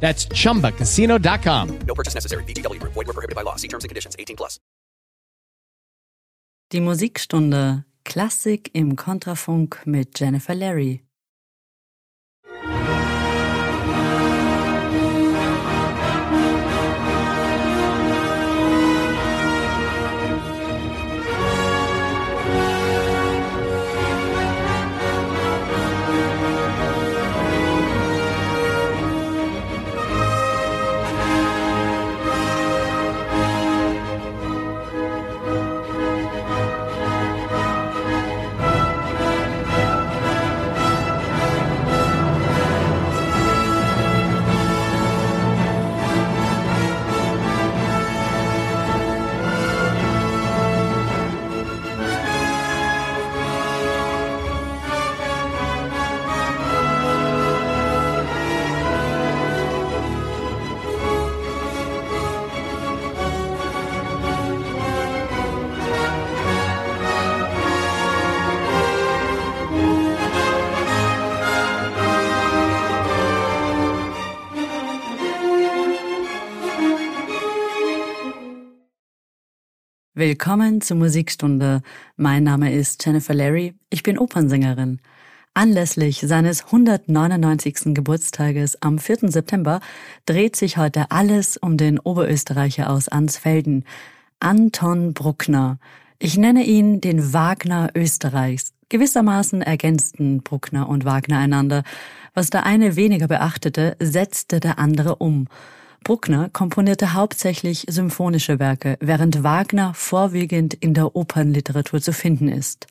That's chumbacasino.com. No purchase necessary. VGW Group. Void were prohibited by law. See terms and conditions. 18 plus. Die Musikstunde Klassik im Kontrafunk mit Jennifer Larry. Willkommen zur Musikstunde. Mein Name ist Jennifer Larry. Ich bin Opernsängerin. Anlässlich seines 199. Geburtstages am 4. September dreht sich heute alles um den Oberösterreicher aus Ansfelden, Anton Bruckner. Ich nenne ihn den Wagner Österreichs. Gewissermaßen ergänzten Bruckner und Wagner einander. Was der eine weniger beachtete, setzte der andere um. Bruckner komponierte hauptsächlich symphonische Werke, während Wagner vorwiegend in der Opernliteratur zu finden ist.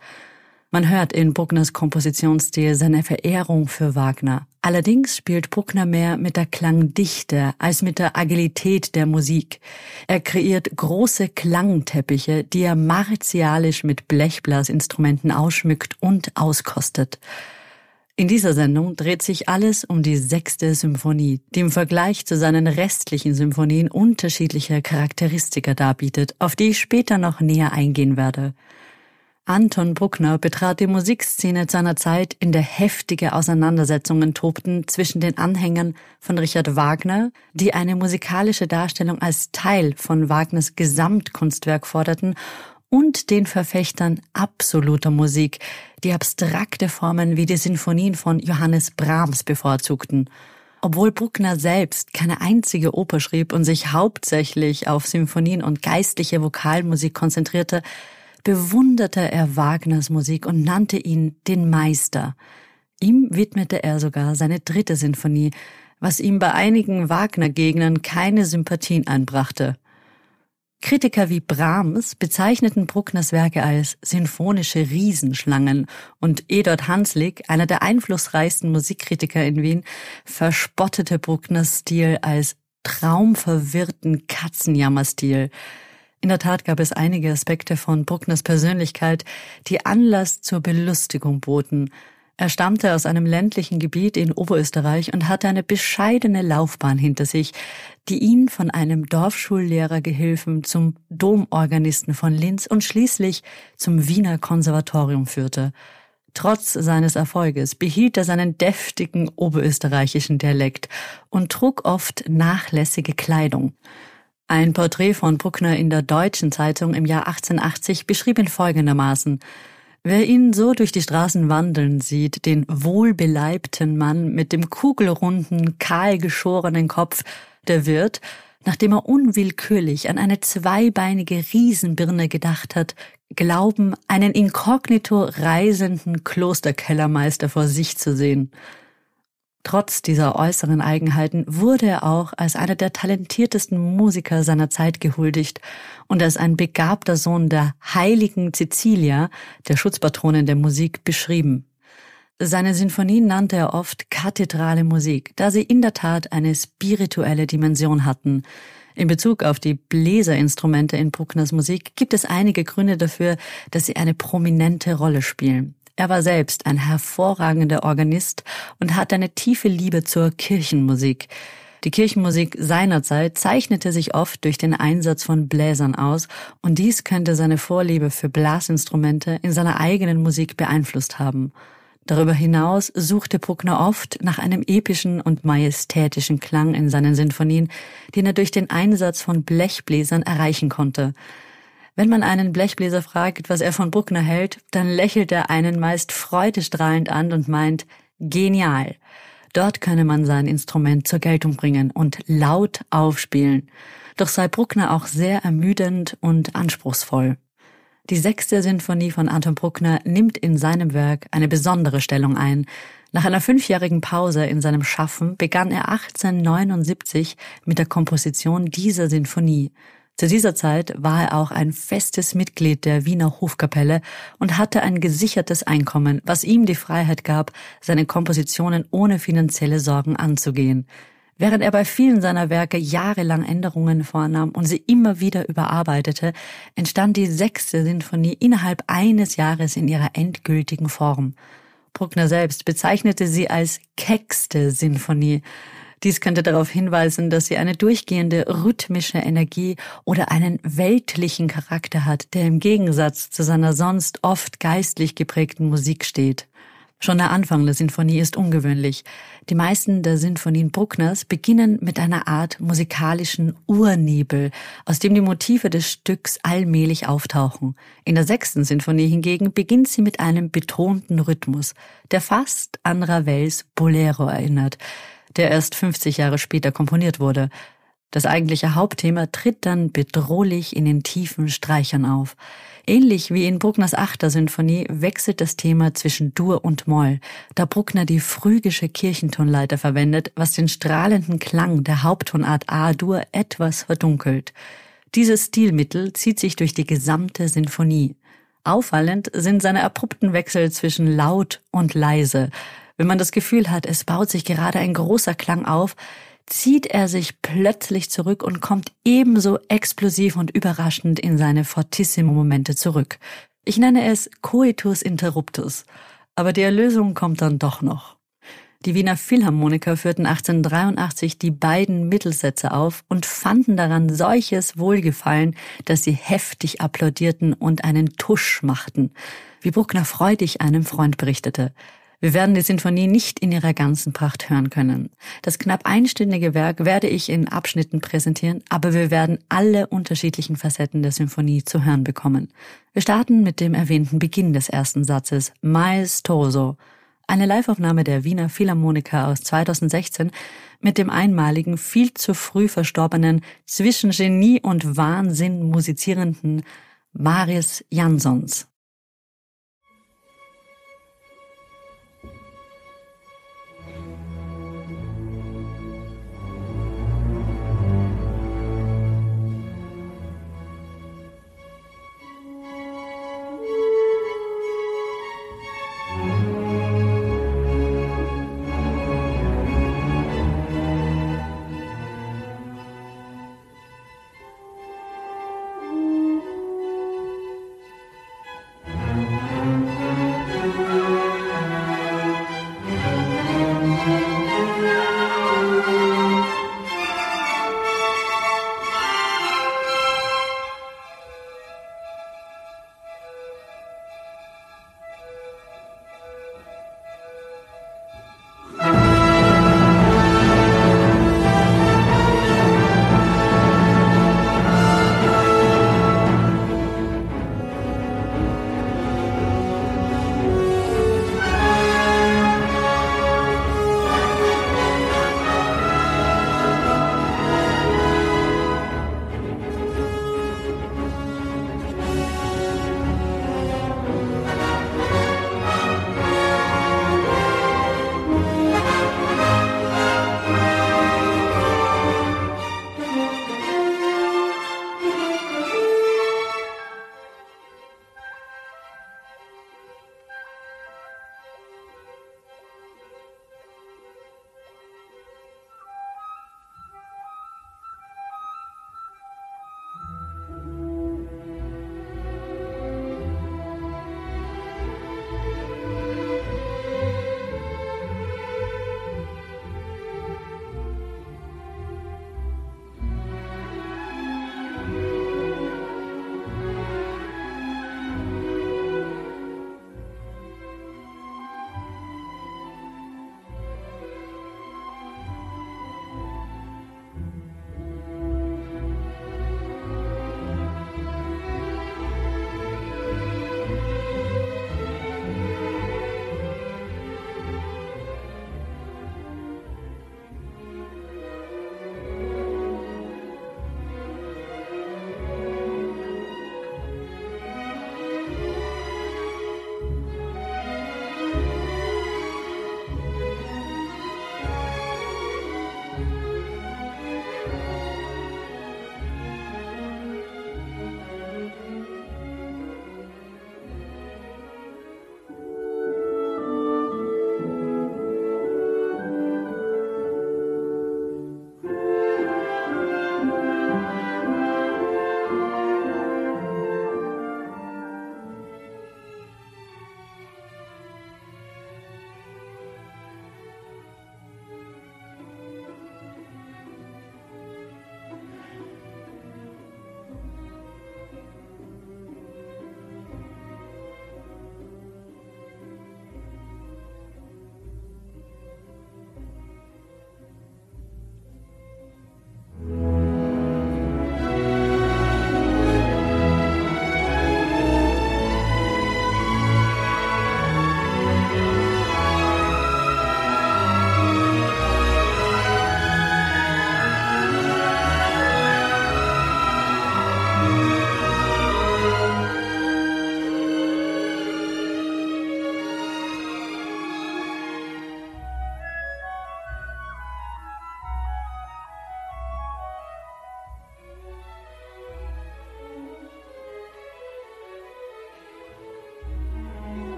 Man hört in Bruckners Kompositionsstil seine Verehrung für Wagner. Allerdings spielt Bruckner mehr mit der Klangdichte als mit der Agilität der Musik. Er kreiert große Klangteppiche, die er martialisch mit Blechblasinstrumenten ausschmückt und auskostet. In dieser Sendung dreht sich alles um die sechste Symphonie, die im Vergleich zu seinen restlichen Symphonien unterschiedliche Charakteristika darbietet, auf die ich später noch näher eingehen werde. Anton Bruckner betrat die Musikszene zu einer Zeit, in der heftige Auseinandersetzungen tobten zwischen den Anhängern von Richard Wagner, die eine musikalische Darstellung als Teil von Wagners Gesamtkunstwerk forderten, und den Verfechtern absoluter Musik, die abstrakte Formen wie die Sinfonien von Johannes Brahms bevorzugten. Obwohl Bruckner selbst keine einzige Oper schrieb und sich hauptsächlich auf Symphonien und geistliche Vokalmusik konzentrierte, bewunderte er Wagners Musik und nannte ihn den Meister. Ihm widmete er sogar seine dritte Sinfonie, was ihm bei einigen Wagner-Gegnern keine Sympathien einbrachte. Kritiker wie Brahms bezeichneten Bruckners Werke als sinfonische Riesenschlangen und Edward Hanslick, einer der einflussreichsten Musikkritiker in Wien, verspottete Bruckners Stil als traumverwirrten Katzenjammerstil. In der Tat gab es einige Aspekte von Bruckners Persönlichkeit, die Anlass zur Belustigung boten. Er stammte aus einem ländlichen Gebiet in Oberösterreich und hatte eine bescheidene Laufbahn hinter sich, die ihn von einem Dorfschullehrergehilfen zum Domorganisten von Linz und schließlich zum Wiener Konservatorium führte. Trotz seines Erfolges behielt er seinen deftigen oberösterreichischen Dialekt und trug oft nachlässige Kleidung. Ein Porträt von Bruckner in der Deutschen Zeitung im Jahr 1880 beschrieb ihn folgendermaßen Wer ihn so durch die Straßen wandeln sieht, den wohlbeleibten Mann mit dem kugelrunden, kahlgeschorenen Kopf, der wird, nachdem er unwillkürlich an eine zweibeinige Riesenbirne gedacht hat, glauben, einen inkognito reisenden Klosterkellermeister vor sich zu sehen. Trotz dieser äußeren Eigenheiten wurde er auch als einer der talentiertesten Musiker seiner Zeit gehuldigt und als ein begabter Sohn der heiligen Cecilia, der Schutzpatronin der Musik, beschrieben. Seine Sinfonien nannte er oft kathedrale Musik, da sie in der Tat eine spirituelle Dimension hatten. In Bezug auf die Bläserinstrumente in Bruckners Musik gibt es einige Gründe dafür, dass sie eine prominente Rolle spielen. Er war selbst ein hervorragender Organist und hatte eine tiefe Liebe zur Kirchenmusik. Die Kirchenmusik seinerzeit zeichnete sich oft durch den Einsatz von Bläsern aus, und dies könnte seine Vorliebe für Blasinstrumente in seiner eigenen Musik beeinflusst haben. Darüber hinaus suchte Bruckner oft nach einem epischen und majestätischen Klang in seinen Sinfonien, den er durch den Einsatz von Blechbläsern erreichen konnte. Wenn man einen Blechbläser fragt, was er von Bruckner hält, dann lächelt er einen meist freudestrahlend an und meint, genial. Dort könne man sein Instrument zur Geltung bringen und laut aufspielen. Doch sei Bruckner auch sehr ermüdend und anspruchsvoll. Die sechste Sinfonie von Anton Bruckner nimmt in seinem Werk eine besondere Stellung ein. Nach einer fünfjährigen Pause in seinem Schaffen begann er 1879 mit der Komposition dieser Sinfonie. Zu dieser Zeit war er auch ein festes Mitglied der Wiener Hofkapelle und hatte ein gesichertes Einkommen, was ihm die Freiheit gab, seine Kompositionen ohne finanzielle Sorgen anzugehen. Während er bei vielen seiner Werke jahrelang Änderungen vornahm und sie immer wieder überarbeitete, entstand die sechste Sinfonie innerhalb eines Jahres in ihrer endgültigen Form. Bruckner selbst bezeichnete sie als keckste Sinfonie. Dies könnte darauf hinweisen, dass sie eine durchgehende rhythmische Energie oder einen weltlichen Charakter hat, der im Gegensatz zu seiner sonst oft geistlich geprägten Musik steht. Schon der Anfang der Sinfonie ist ungewöhnlich. Die meisten der Sinfonien Bruckners beginnen mit einer Art musikalischen Urnebel, aus dem die Motive des Stücks allmählich auftauchen. In der sechsten Sinfonie hingegen beginnt sie mit einem betonten Rhythmus, der fast an Ravels Bolero erinnert der erst 50 Jahre später komponiert wurde. Das eigentliche Hauptthema tritt dann bedrohlich in den tiefen Streichern auf. Ähnlich wie in Bruckners achter Sinfonie wechselt das Thema zwischen Dur und Moll, da Bruckner die phrygische Kirchentonleiter verwendet, was den strahlenden Klang der Haupttonart A-Dur etwas verdunkelt. Dieses Stilmittel zieht sich durch die gesamte Sinfonie. Auffallend sind seine abrupten Wechsel zwischen laut und leise. Wenn man das Gefühl hat, es baut sich gerade ein großer Klang auf, zieht er sich plötzlich zurück und kommt ebenso explosiv und überraschend in seine Fortissimo-Momente zurück. Ich nenne es Coitus Interruptus, aber die Erlösung kommt dann doch noch. Die Wiener Philharmoniker führten 1883 die beiden Mittelsätze auf und fanden daran solches Wohlgefallen, dass sie heftig applaudierten und einen Tusch machten, wie Bruckner freudig einem Freund berichtete. Wir werden die Sinfonie nicht in ihrer ganzen Pracht hören können. Das knapp einstündige Werk werde ich in Abschnitten präsentieren, aber wir werden alle unterschiedlichen Facetten der Sinfonie zu hören bekommen. Wir starten mit dem erwähnten Beginn des ersten Satzes, Maestoso, eine Liveaufnahme der Wiener Philharmoniker aus 2016 mit dem einmaligen, viel zu früh verstorbenen, zwischen Genie und Wahnsinn musizierenden Marius Jansons.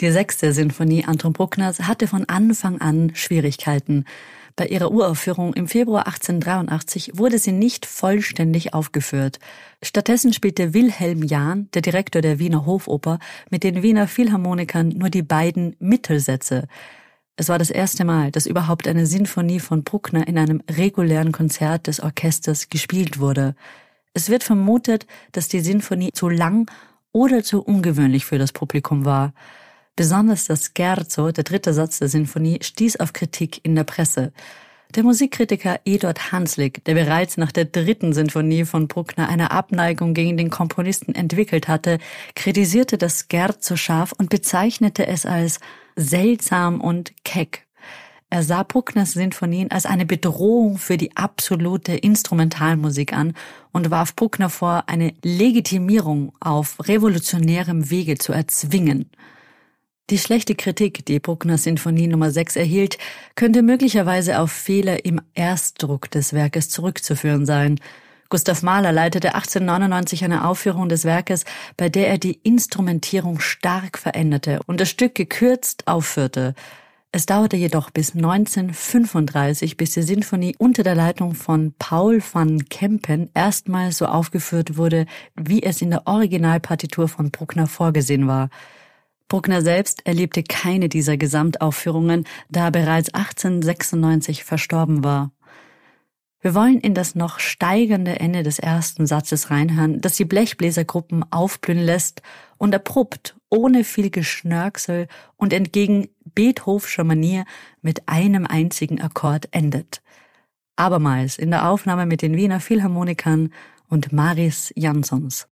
Die sechste Sinfonie Anton Bruckners hatte von Anfang an Schwierigkeiten. Bei ihrer Uraufführung im Februar 1883 wurde sie nicht vollständig aufgeführt. Stattdessen spielte Wilhelm Jahn, der Direktor der Wiener Hofoper, mit den Wiener Philharmonikern nur die beiden Mittelsätze. Es war das erste Mal, dass überhaupt eine Sinfonie von Bruckner in einem regulären Konzert des Orchesters gespielt wurde. Es wird vermutet, dass die Sinfonie zu lang oder zu ungewöhnlich für das Publikum war. Besonders das Scherzo, der dritte Satz der Sinfonie, stieß auf Kritik in der Presse. Der Musikkritiker Eduard Hanslick, der bereits nach der dritten Sinfonie von Bruckner eine Abneigung gegen den Komponisten entwickelt hatte, kritisierte das Scherzo scharf und bezeichnete es als seltsam und keck. Er sah Bruckners Sinfonien als eine Bedrohung für die absolute Instrumentalmusik an und warf Bruckner vor, eine Legitimierung auf revolutionärem Wege zu erzwingen. Die schlechte Kritik, die Bruckner Sinfonie Nummer 6 erhielt, könnte möglicherweise auf Fehler im Erstdruck des Werkes zurückzuführen sein. Gustav Mahler leitete 1899 eine Aufführung des Werkes, bei der er die Instrumentierung stark veränderte und das Stück gekürzt aufführte. Es dauerte jedoch bis 1935, bis die Sinfonie unter der Leitung von Paul van Kempen erstmals so aufgeführt wurde, wie es in der Originalpartitur von Bruckner vorgesehen war. Bruckner selbst erlebte keine dieser Gesamtaufführungen, da er bereits 1896 verstorben war. Wir wollen in das noch steigende Ende des ersten Satzes reinhören, das die Blechbläsergruppen aufblühen lässt und abrupt, ohne viel Geschnörksel und entgegen Beethovenscher Manier mit einem einzigen Akkord endet. Abermals in der Aufnahme mit den Wiener Philharmonikern und Maris Jansons.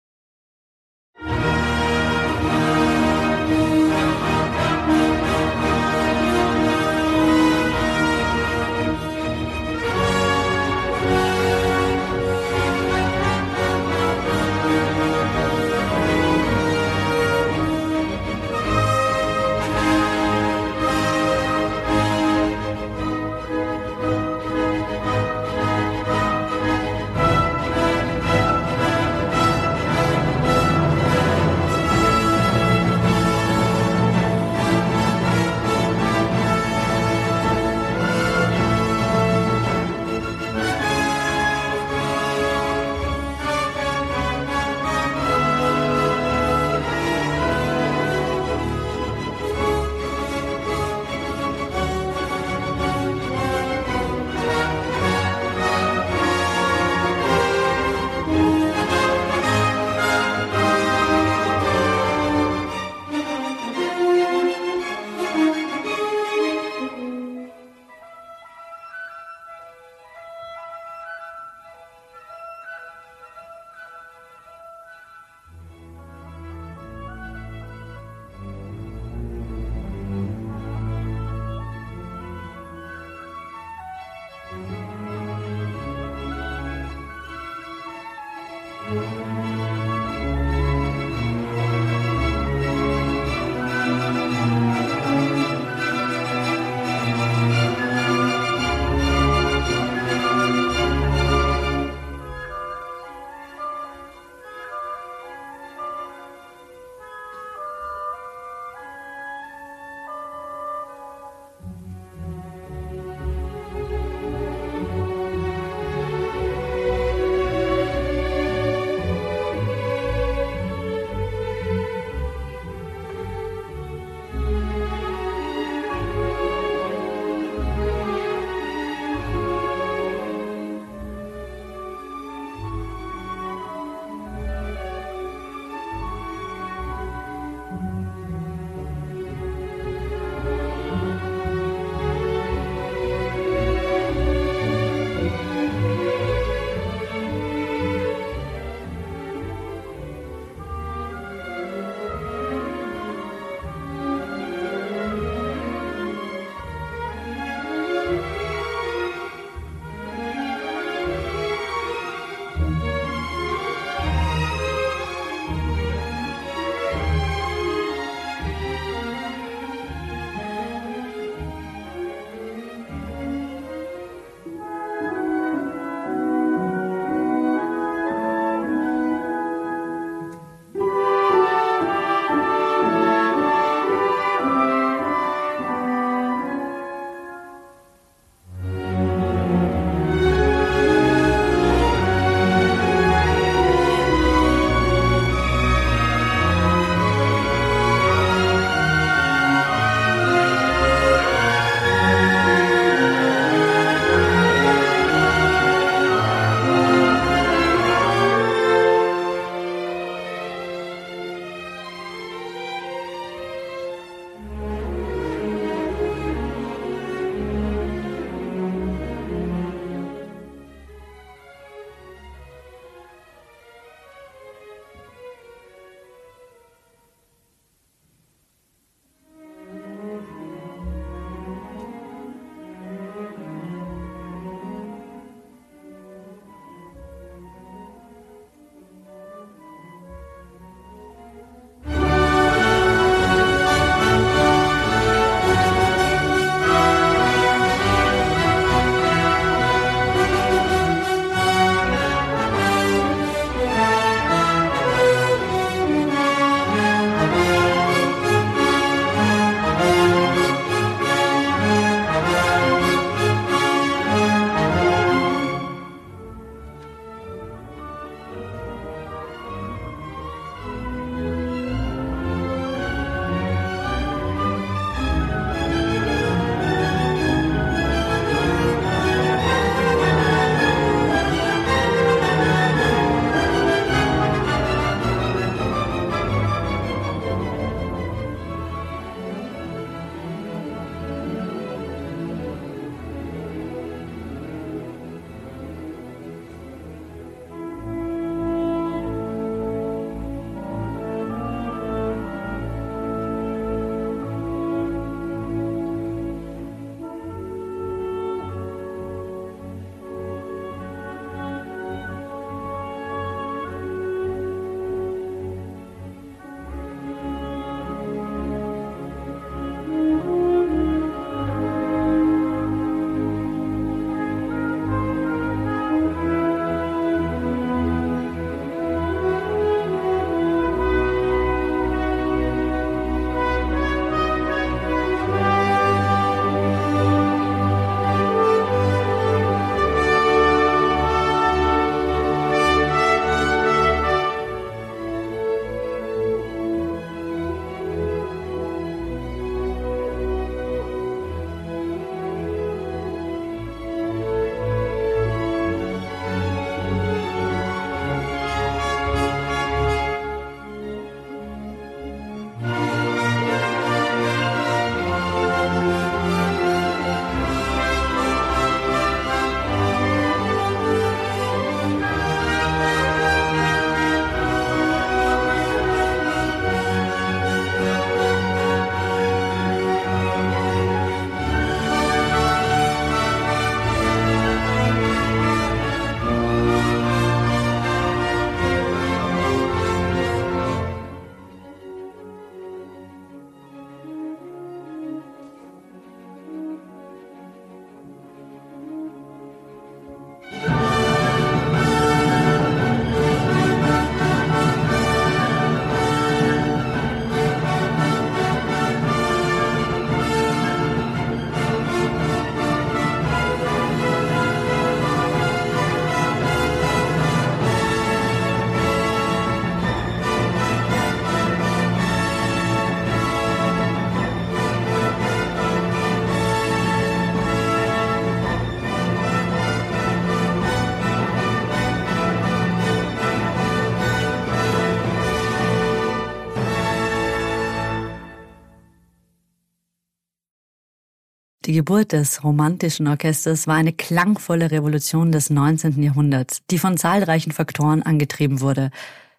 Geburt des romantischen Orchesters war eine klangvolle Revolution des 19. Jahrhunderts, die von zahlreichen Faktoren angetrieben wurde.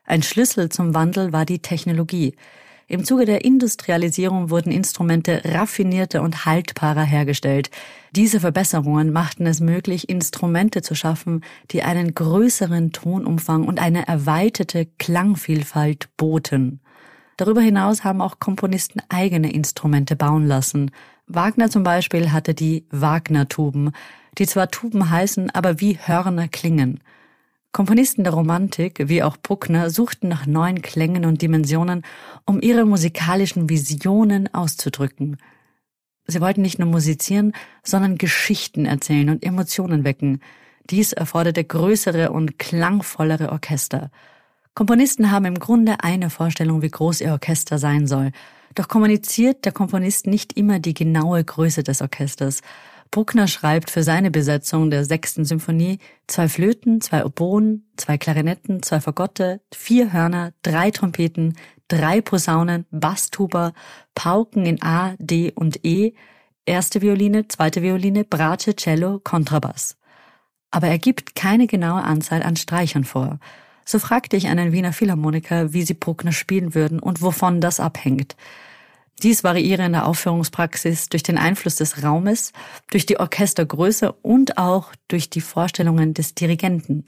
Ein Schlüssel zum Wandel war die Technologie. Im Zuge der Industrialisierung wurden Instrumente raffinierter und haltbarer hergestellt. Diese Verbesserungen machten es möglich, Instrumente zu schaffen, die einen größeren Tonumfang und eine erweiterte Klangvielfalt boten. Darüber hinaus haben auch Komponisten eigene Instrumente bauen lassen. Wagner zum Beispiel hatte die Wagner-Tuben, die zwar Tuben heißen, aber wie Hörner klingen. Komponisten der Romantik, wie auch Bruckner, suchten nach neuen Klängen und Dimensionen, um ihre musikalischen Visionen auszudrücken. Sie wollten nicht nur musizieren, sondern Geschichten erzählen und Emotionen wecken. Dies erforderte größere und klangvollere Orchester. Komponisten haben im Grunde eine Vorstellung, wie groß ihr Orchester sein soll. Doch kommuniziert der Komponist nicht immer die genaue Größe des Orchesters. Bruckner schreibt für seine Besetzung der sechsten Symphonie zwei Flöten, zwei Oboen, zwei Klarinetten, zwei Fagotte, vier Hörner, drei Trompeten, drei Posaunen, Basstuber, Pauken in A, D und E, erste Violine, zweite Violine, Bratsche, Cello, Kontrabass. Aber er gibt keine genaue Anzahl an Streichern vor. So fragte ich einen Wiener Philharmoniker, wie sie Bruckner spielen würden und wovon das abhängt. Dies variiere in der Aufführungspraxis durch den Einfluss des Raumes, durch die Orchestergröße und auch durch die Vorstellungen des Dirigenten.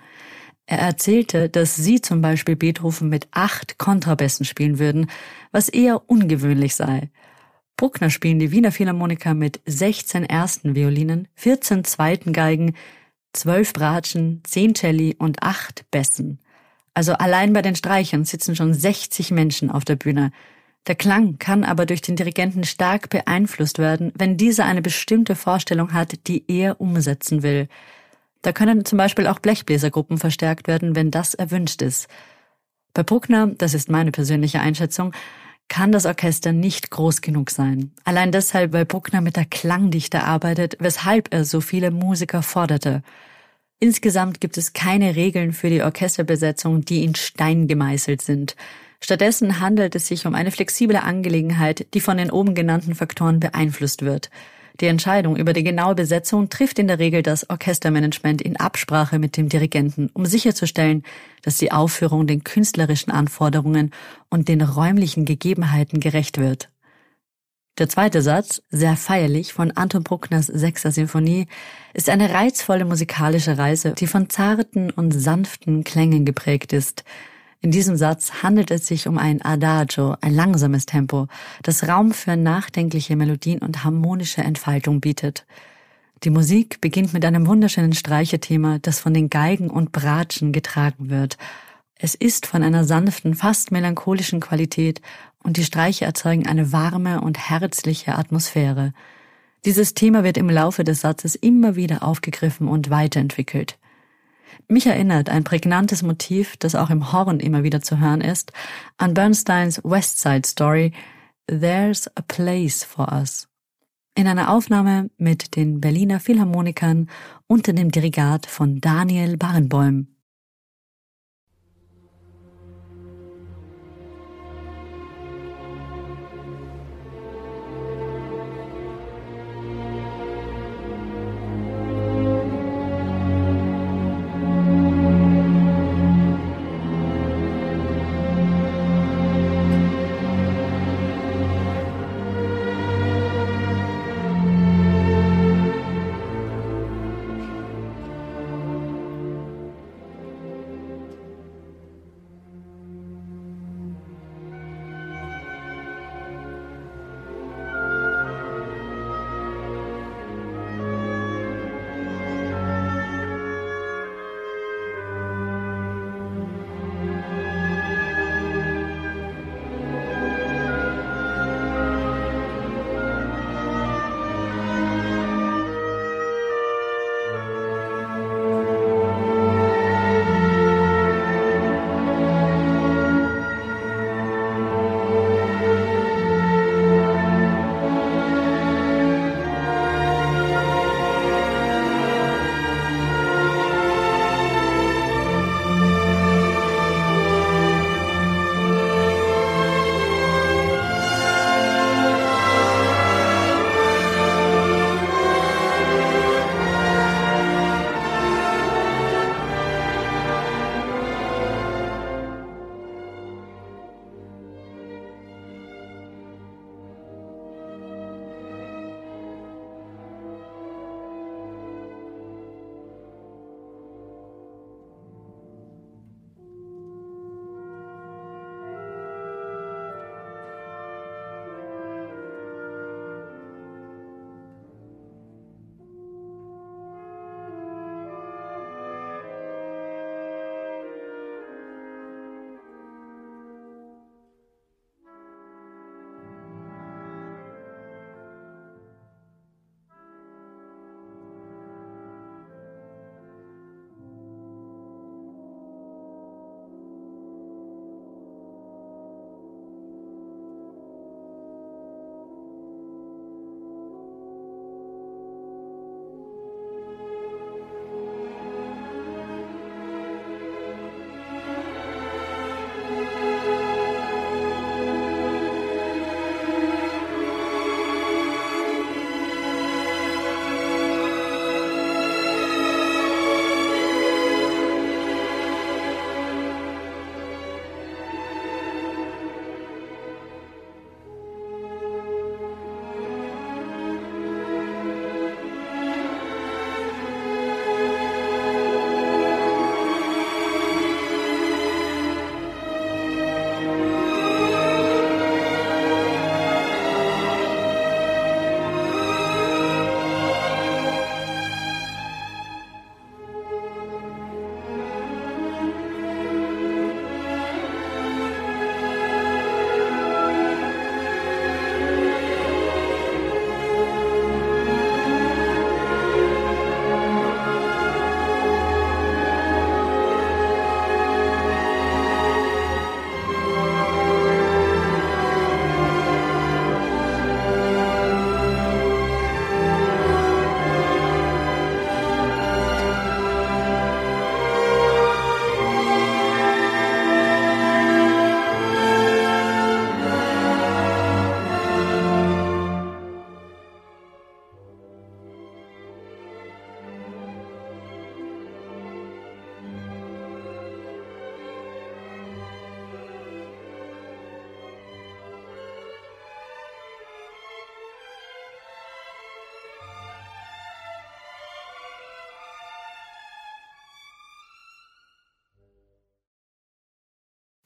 Er erzählte, dass sie zum Beispiel Beethoven mit acht Kontrabässen spielen würden, was eher ungewöhnlich sei. Bruckner spielen die Wiener Philharmoniker mit 16 ersten Violinen, 14 zweiten Geigen, 12 Bratschen, 10 Celli und 8 Bässen. Also allein bei den Streichern sitzen schon 60 Menschen auf der Bühne. Der Klang kann aber durch den Dirigenten stark beeinflusst werden, wenn dieser eine bestimmte Vorstellung hat, die er umsetzen will. Da können zum Beispiel auch Blechbläsergruppen verstärkt werden, wenn das erwünscht ist. Bei Bruckner, das ist meine persönliche Einschätzung, kann das Orchester nicht groß genug sein. Allein deshalb, weil Bruckner mit der Klangdichte arbeitet, weshalb er so viele Musiker forderte. Insgesamt gibt es keine Regeln für die Orchesterbesetzung, die in Stein gemeißelt sind. Stattdessen handelt es sich um eine flexible Angelegenheit, die von den oben genannten Faktoren beeinflusst wird. Die Entscheidung über die genaue Besetzung trifft in der Regel das Orchestermanagement in Absprache mit dem Dirigenten, um sicherzustellen, dass die Aufführung den künstlerischen Anforderungen und den räumlichen Gegebenheiten gerecht wird. Der zweite Satz, sehr feierlich von Anton Bruckners Sechster Sinfonie, ist eine reizvolle musikalische Reise, die von zarten und sanften Klängen geprägt ist. In diesem Satz handelt es sich um ein Adagio, ein langsames Tempo, das Raum für nachdenkliche Melodien und harmonische Entfaltung bietet. Die Musik beginnt mit einem wunderschönen Streichethema, das von den Geigen und Bratschen getragen wird. Es ist von einer sanften, fast melancholischen Qualität und die Streiche erzeugen eine warme und herzliche Atmosphäre. Dieses Thema wird im Laufe des Satzes immer wieder aufgegriffen und weiterentwickelt. Mich erinnert ein prägnantes Motiv, das auch im Horn immer wieder zu hören ist, an Bernsteins West Side Story There's a Place for Us. In einer Aufnahme mit den Berliner Philharmonikern unter dem Dirigat von Daniel Barenboim.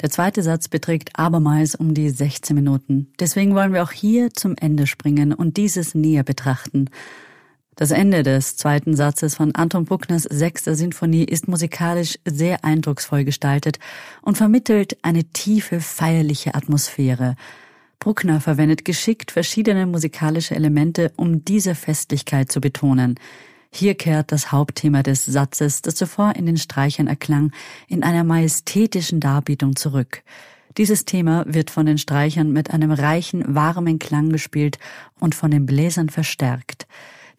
Der zweite Satz beträgt abermals um die 16 Minuten. Deswegen wollen wir auch hier zum Ende springen und dieses näher betrachten. Das Ende des zweiten Satzes von Anton Bruckners sechster Sinfonie ist musikalisch sehr eindrucksvoll gestaltet und vermittelt eine tiefe, feierliche Atmosphäre. Bruckner verwendet geschickt verschiedene musikalische Elemente, um diese Festlichkeit zu betonen. Hier kehrt das Hauptthema des Satzes, das zuvor in den Streichern erklang, in einer majestätischen Darbietung zurück. Dieses Thema wird von den Streichern mit einem reichen, warmen Klang gespielt und von den Bläsern verstärkt.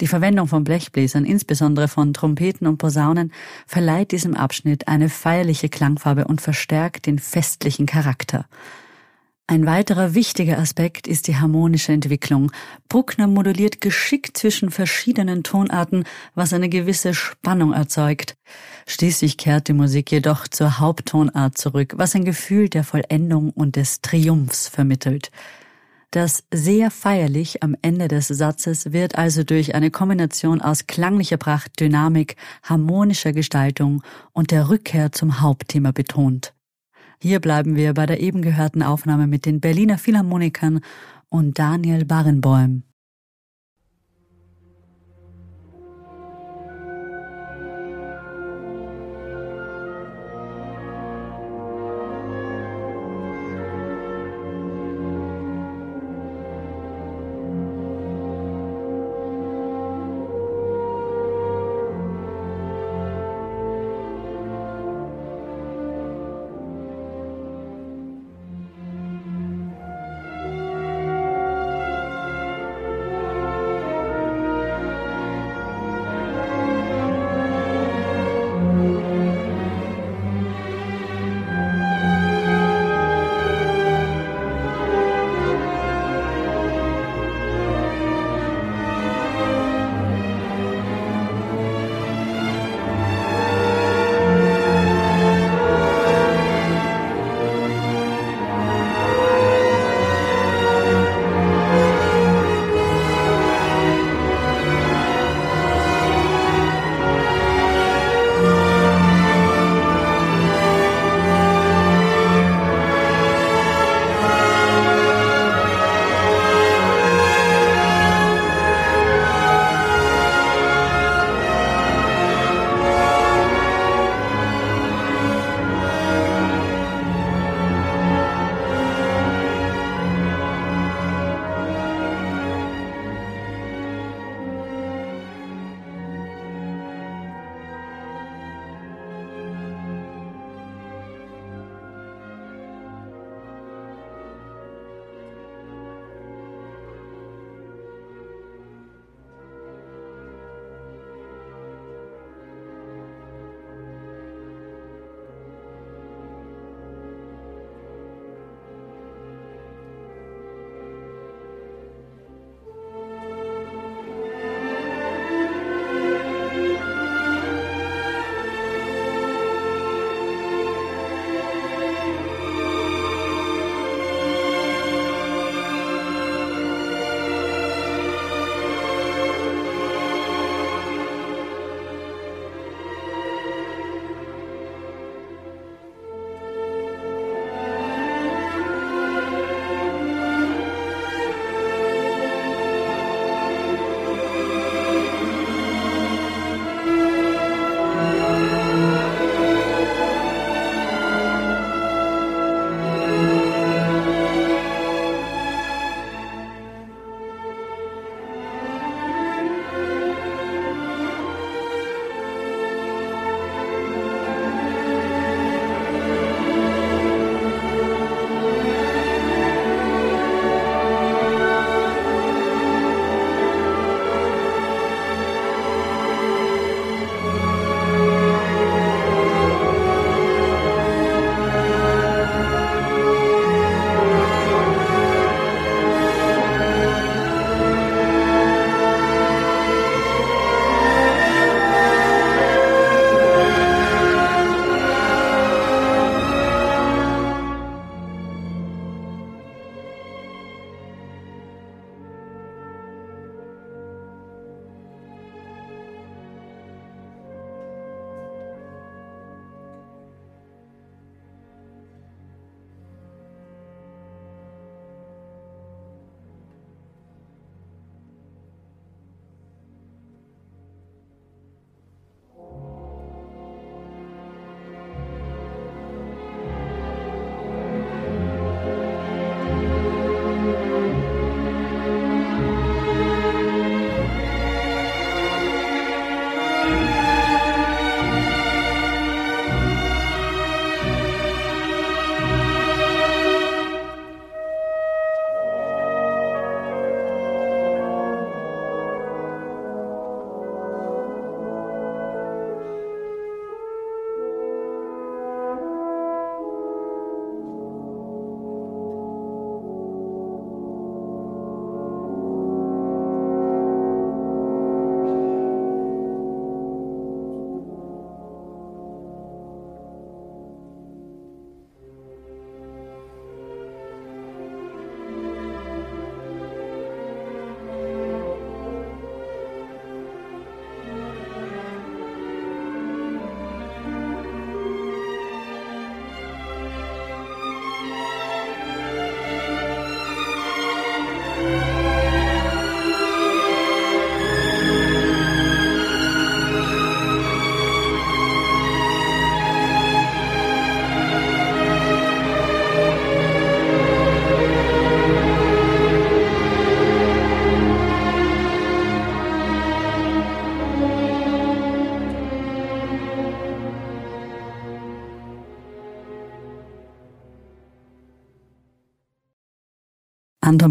Die Verwendung von Blechbläsern, insbesondere von Trompeten und Posaunen, verleiht diesem Abschnitt eine feierliche Klangfarbe und verstärkt den festlichen Charakter. Ein weiterer wichtiger Aspekt ist die harmonische Entwicklung. Bruckner moduliert geschickt zwischen verschiedenen Tonarten, was eine gewisse Spannung erzeugt. Schließlich kehrt die Musik jedoch zur Haupttonart zurück, was ein Gefühl der Vollendung und des Triumphs vermittelt. Das sehr feierlich am Ende des Satzes wird also durch eine Kombination aus klanglicher Pracht, Dynamik, harmonischer Gestaltung und der Rückkehr zum Hauptthema betont. Hier bleiben wir bei der eben gehörten Aufnahme mit den Berliner Philharmonikern und Daniel Barenboim.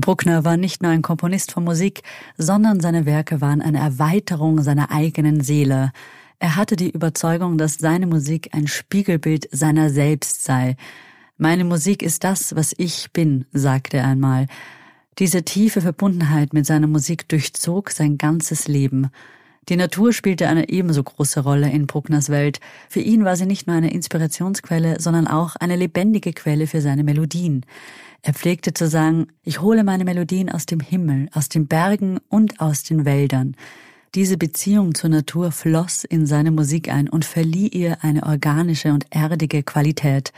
Bruckner war nicht nur ein Komponist von Musik, sondern seine Werke waren eine Erweiterung seiner eigenen Seele. Er hatte die Überzeugung, dass seine Musik ein Spiegelbild seiner selbst sei. Meine Musik ist das, was ich bin, sagte er einmal. Diese tiefe Verbundenheit mit seiner Musik durchzog sein ganzes Leben. Die Natur spielte eine ebenso große Rolle in Bruckners Welt. Für ihn war sie nicht nur eine Inspirationsquelle, sondern auch eine lebendige Quelle für seine Melodien. Er pflegte zu sagen, ich hole meine Melodien aus dem Himmel, aus den Bergen und aus den Wäldern. Diese Beziehung zur Natur floss in seine Musik ein und verlieh ihr eine organische und erdige Qualität.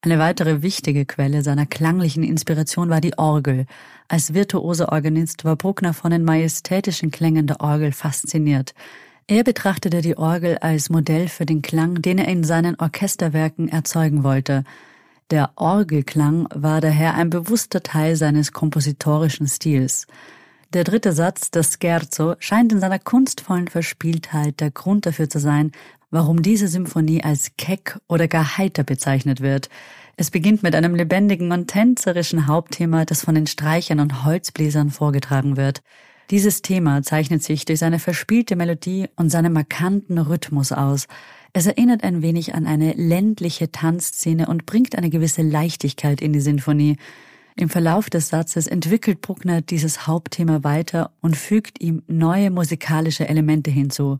Eine weitere wichtige Quelle seiner klanglichen Inspiration war die Orgel. Als virtuoser Organist war Bruckner von den majestätischen Klängen der Orgel fasziniert. Er betrachtete die Orgel als Modell für den Klang, den er in seinen Orchesterwerken erzeugen wollte. Der Orgelklang war daher ein bewusster Teil seines kompositorischen Stils. Der dritte Satz, das Scherzo, scheint in seiner kunstvollen Verspieltheit der Grund dafür zu sein, warum diese Symphonie als keck oder gar heiter bezeichnet wird. Es beginnt mit einem lebendigen und tänzerischen Hauptthema, das von den Streichern und Holzbläsern vorgetragen wird. Dieses Thema zeichnet sich durch seine verspielte Melodie und seinen markanten Rhythmus aus. Es erinnert ein wenig an eine ländliche Tanzszene und bringt eine gewisse Leichtigkeit in die Sinfonie. Im Verlauf des Satzes entwickelt Bruckner dieses Hauptthema weiter und fügt ihm neue musikalische Elemente hinzu.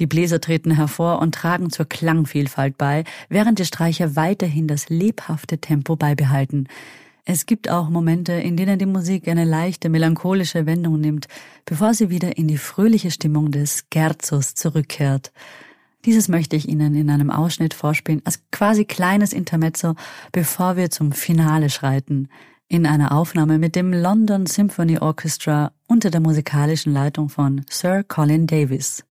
Die Bläser treten hervor und tragen zur Klangvielfalt bei, während die Streicher weiterhin das lebhafte Tempo beibehalten. Es gibt auch Momente, in denen die Musik eine leichte melancholische Wendung nimmt, bevor sie wieder in die fröhliche Stimmung des Scherzos zurückkehrt. Dieses möchte ich Ihnen in einem Ausschnitt vorspielen, als quasi kleines Intermezzo, bevor wir zum Finale schreiten. In einer Aufnahme mit dem London Symphony Orchestra unter der musikalischen Leitung von Sir Colin Davis.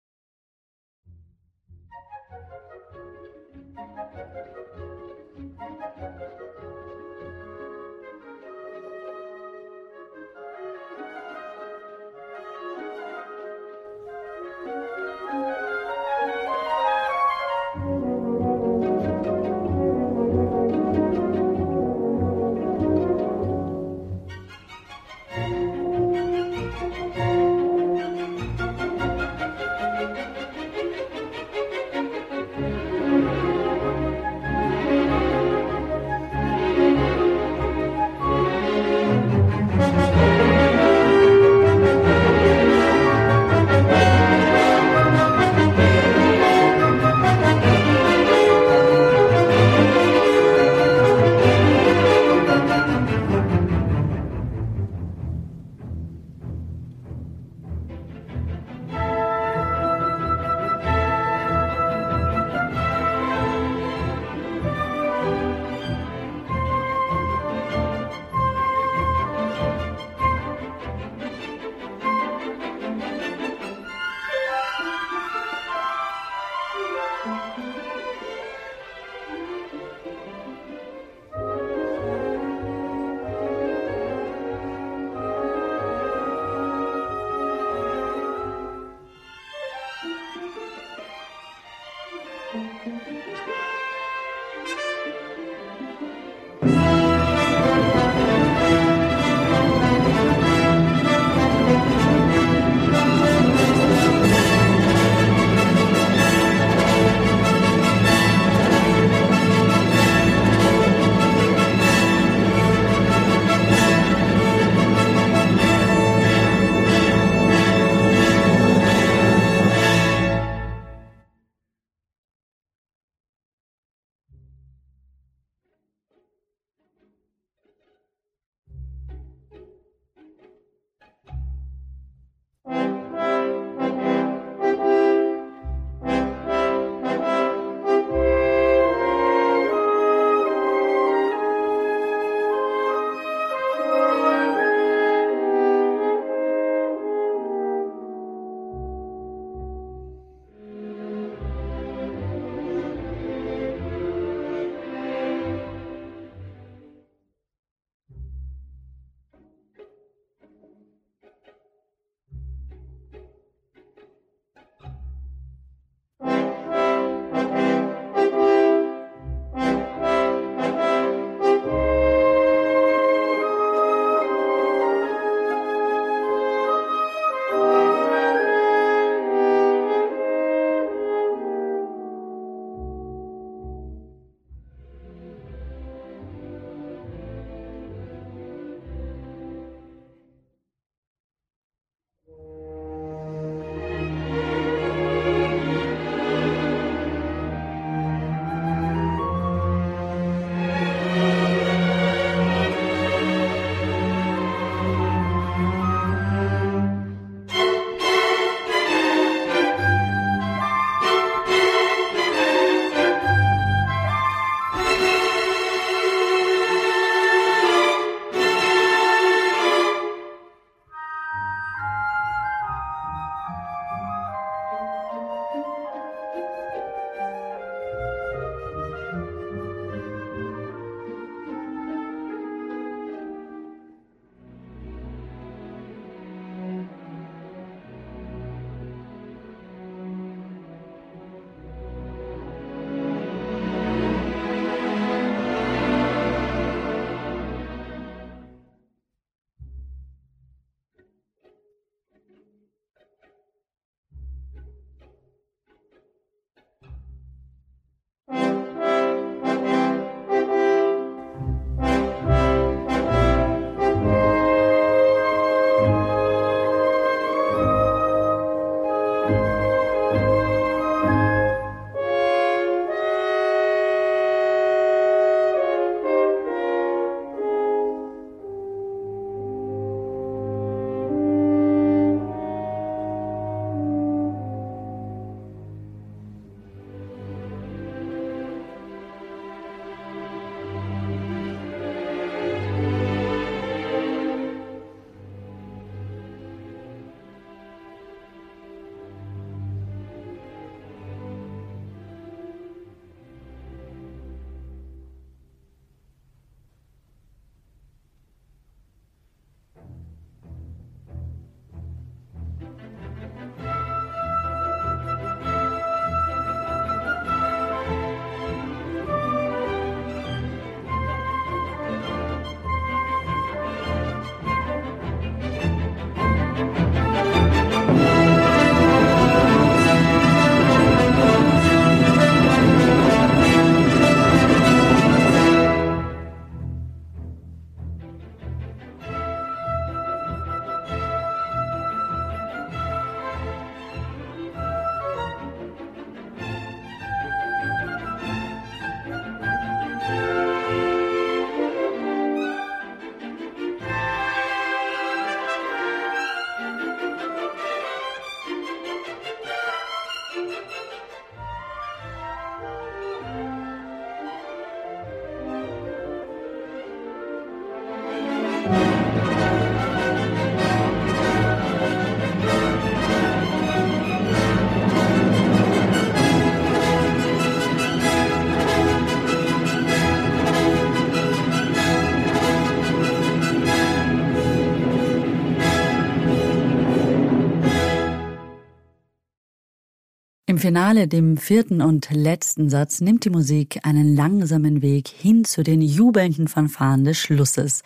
Im Finale, dem vierten und letzten Satz, nimmt die Musik einen langsamen Weg hin zu den jubelnden Fanfaren des Schlusses.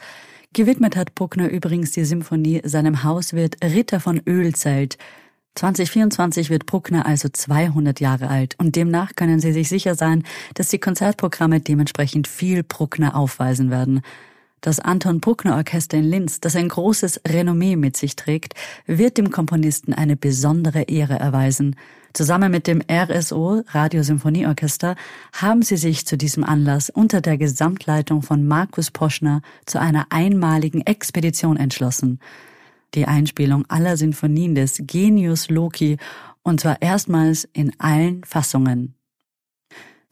Gewidmet hat Bruckner übrigens die Symphonie seinem Hauswirt Ritter von Ölzelt. 2024 wird Bruckner also 200 Jahre alt und demnach können Sie sich sicher sein, dass die Konzertprogramme dementsprechend viel Bruckner aufweisen werden. Das Anton Bruckner Orchester in Linz, das ein großes Renommee mit sich trägt, wird dem Komponisten eine besondere Ehre erweisen. Zusammen mit dem RSO Radiosymphonieorchester haben sie sich zu diesem Anlass unter der Gesamtleitung von Markus Poschner zu einer einmaligen Expedition entschlossen. Die Einspielung aller Sinfonien des Genius Loki und zwar erstmals in allen Fassungen.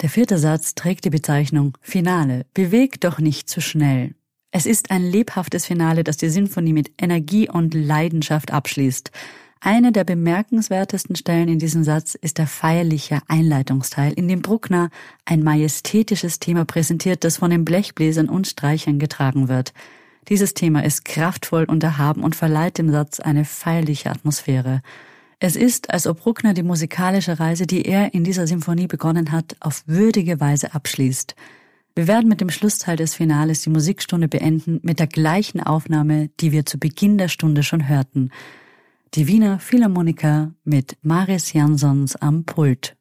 Der vierte Satz trägt die Bezeichnung Finale. Bewegt doch nicht zu schnell. Es ist ein lebhaftes Finale, das die Sinfonie mit Energie und Leidenschaft abschließt. Eine der bemerkenswertesten Stellen in diesem Satz ist der feierliche Einleitungsteil, in dem Bruckner ein majestätisches Thema präsentiert, das von den Blechbläsern und Streichern getragen wird. Dieses Thema ist kraftvoll und erhaben und verleiht dem Satz eine feierliche Atmosphäre. Es ist, als ob Bruckner die musikalische Reise, die er in dieser Symphonie begonnen hat, auf würdige Weise abschließt. Wir werden mit dem Schlussteil des Finales die Musikstunde beenden mit der gleichen Aufnahme, die wir zu Beginn der Stunde schon hörten. Die Wiener Philharmoniker mit Maris Jansons am Pult.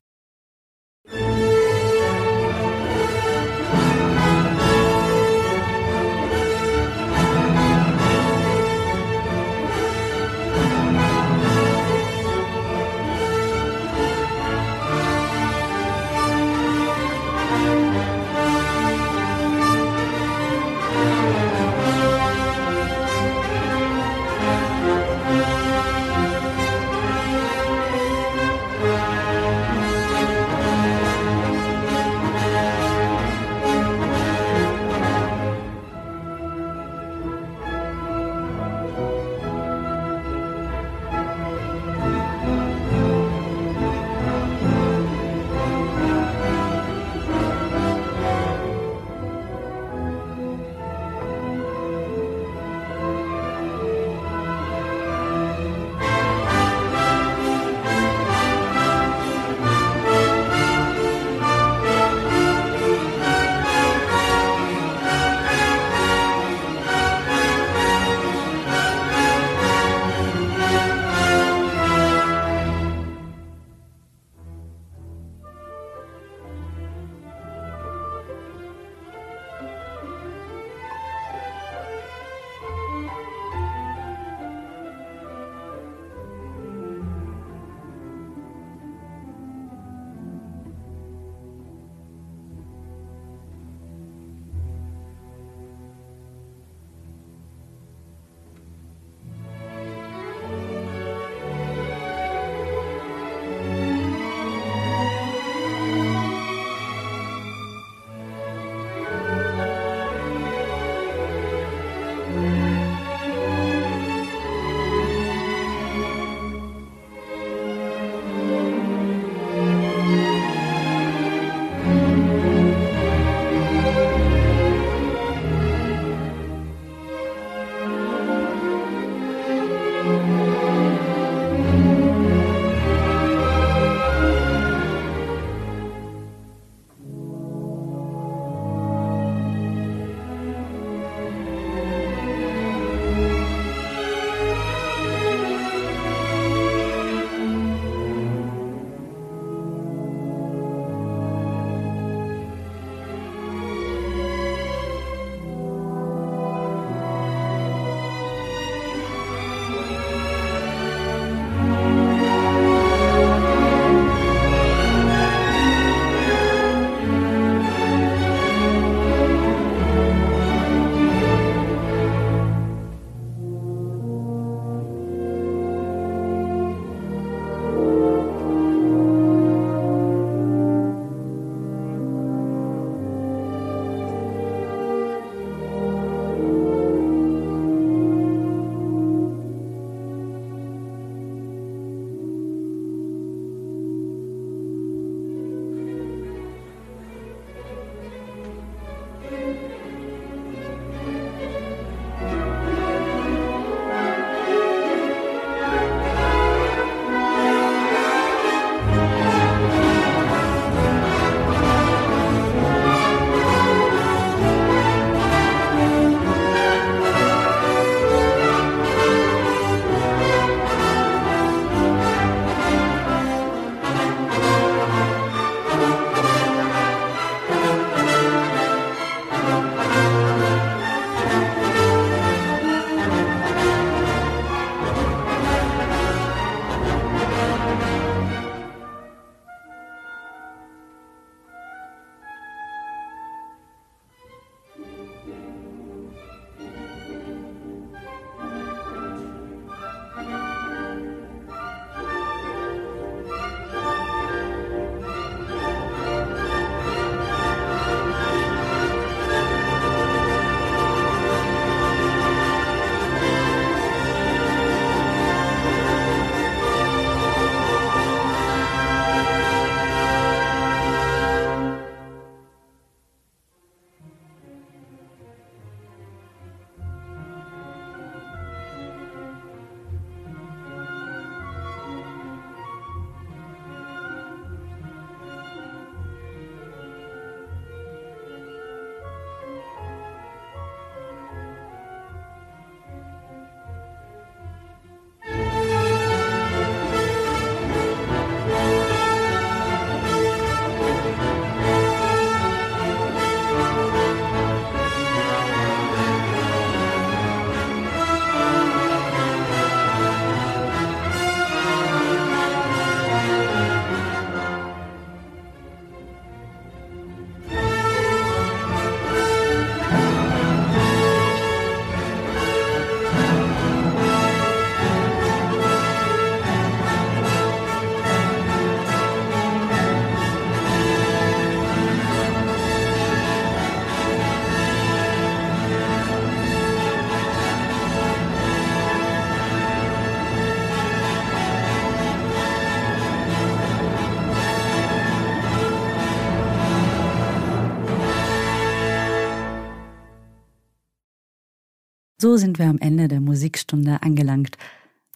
So sind wir am Ende der Musikstunde angelangt.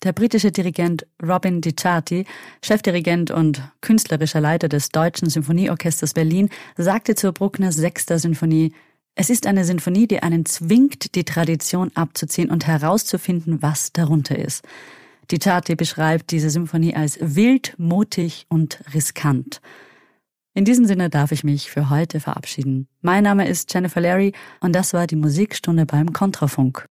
Der britische Dirigent Robin DiCiardi, Chefdirigent und künstlerischer Leiter des Deutschen Symphonieorchesters Berlin, sagte zur Bruckners sechster Sinfonie, es ist eine Sinfonie, die einen zwingt, die Tradition abzuziehen und herauszufinden, was darunter ist. DiCiardi beschreibt diese Symphonie als wild, mutig und riskant. In diesem Sinne darf ich mich für heute verabschieden. Mein Name ist Jennifer Larry und das war die Musikstunde beim Kontrafunk.